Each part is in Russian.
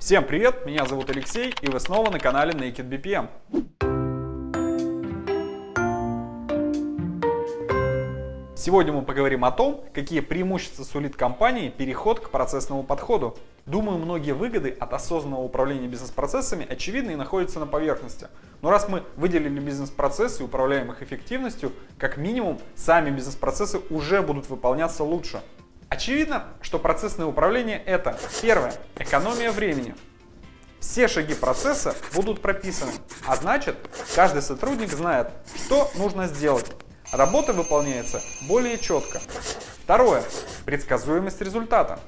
Всем привет, меня зовут Алексей, и вы снова на канале Naked BPM. Сегодня мы поговорим о том, какие преимущества сулит компании переход к процессному подходу. Думаю, многие выгоды от осознанного управления бизнес-процессами очевидны и находятся на поверхности. Но раз мы выделили бизнес-процессы и управляем их эффективностью, как минимум сами бизнес-процессы уже будут выполняться лучше. Очевидно, что процессное управление это первое – экономия времени. Все шаги процесса будут прописаны, а значит, каждый сотрудник знает, что нужно сделать. Работа выполняется более четко. Второе – предсказуемость результата.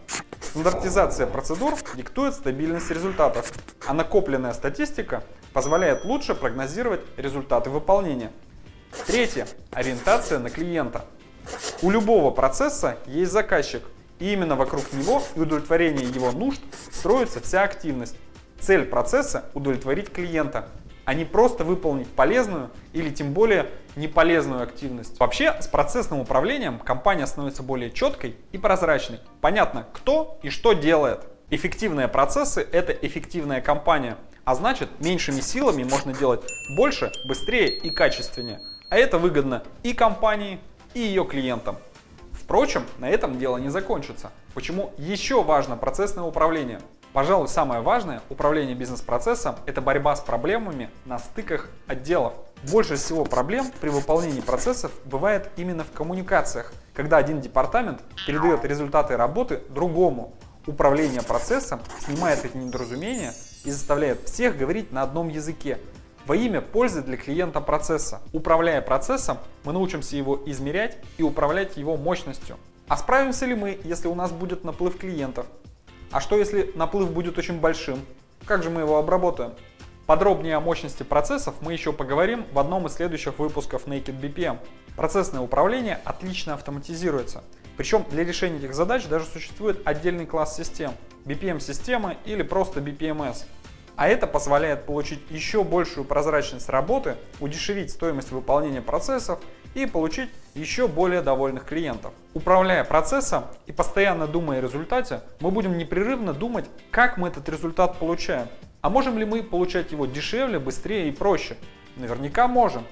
Стандартизация процедур диктует стабильность результатов, а накопленная статистика позволяет лучше прогнозировать результаты выполнения. Третье – ориентация на клиента. У любого процесса есть заказчик, и именно вокруг него и удовлетворения его нужд строится вся активность. Цель процесса – удовлетворить клиента, а не просто выполнить полезную или тем более неполезную активность. Вообще, с процессным управлением компания становится более четкой и прозрачной. Понятно, кто и что делает. Эффективные процессы – это эффективная компания, а значит, меньшими силами можно делать больше, быстрее и качественнее. А это выгодно и компании, и ее клиентам. Впрочем, на этом дело не закончится. Почему еще важно процессное управление? Пожалуй, самое важное управление бизнес-процессом – это борьба с проблемами на стыках отделов. Больше всего проблем при выполнении процессов бывает именно в коммуникациях, когда один департамент передает результаты работы другому. Управление процессом снимает эти недоразумения и заставляет всех говорить на одном языке, во имя пользы для клиента процесса. Управляя процессом, мы научимся его измерять и управлять его мощностью. А справимся ли мы, если у нас будет наплыв клиентов? А что если наплыв будет очень большим? Как же мы его обработаем? Подробнее о мощности процессов мы еще поговорим в одном из следующих выпусков Naked BPM. Процессное управление отлично автоматизируется. Причем для решения этих задач даже существует отдельный класс систем – BPM-системы или просто BPMS. А это позволяет получить еще большую прозрачность работы, удешевить стоимость выполнения процессов и получить еще более довольных клиентов. Управляя процессом и постоянно думая о результате, мы будем непрерывно думать, как мы этот результат получаем. А можем ли мы получать его дешевле, быстрее и проще? Наверняка можем.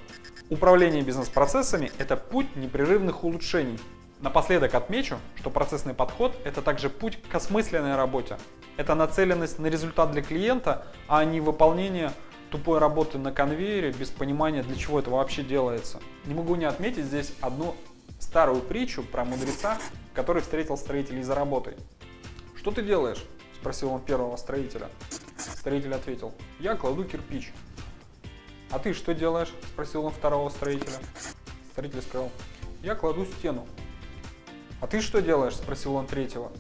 Управление бизнес-процессами – это путь непрерывных улучшений. Напоследок отмечу, что процессный подход – это также путь к осмысленной работе. Это нацеленность на результат для клиента, а не выполнение тупой работы на конвейере без понимания, для чего это вообще делается. Не могу не отметить здесь одну старую притчу про мудреца, который встретил строителей за работой. «Что ты делаешь?» – спросил он первого строителя. Строитель ответил, «Я кладу кирпич». «А ты что делаешь?» – спросил он второго строителя. Строитель сказал, «Я кладу стену». «А ты что делаешь?» – спросил он третьего.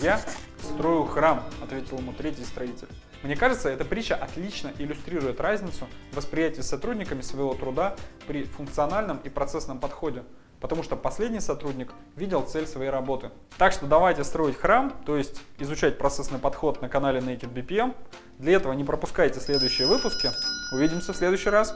«Я строю храм», – ответил ему третий строитель. Мне кажется, эта притча отлично иллюстрирует разницу восприятия сотрудниками своего труда при функциональном и процессном подходе, потому что последний сотрудник видел цель своей работы. Так что давайте строить храм, то есть изучать процессный подход на канале Naked BPM. Для этого не пропускайте следующие выпуски. Увидимся в следующий раз.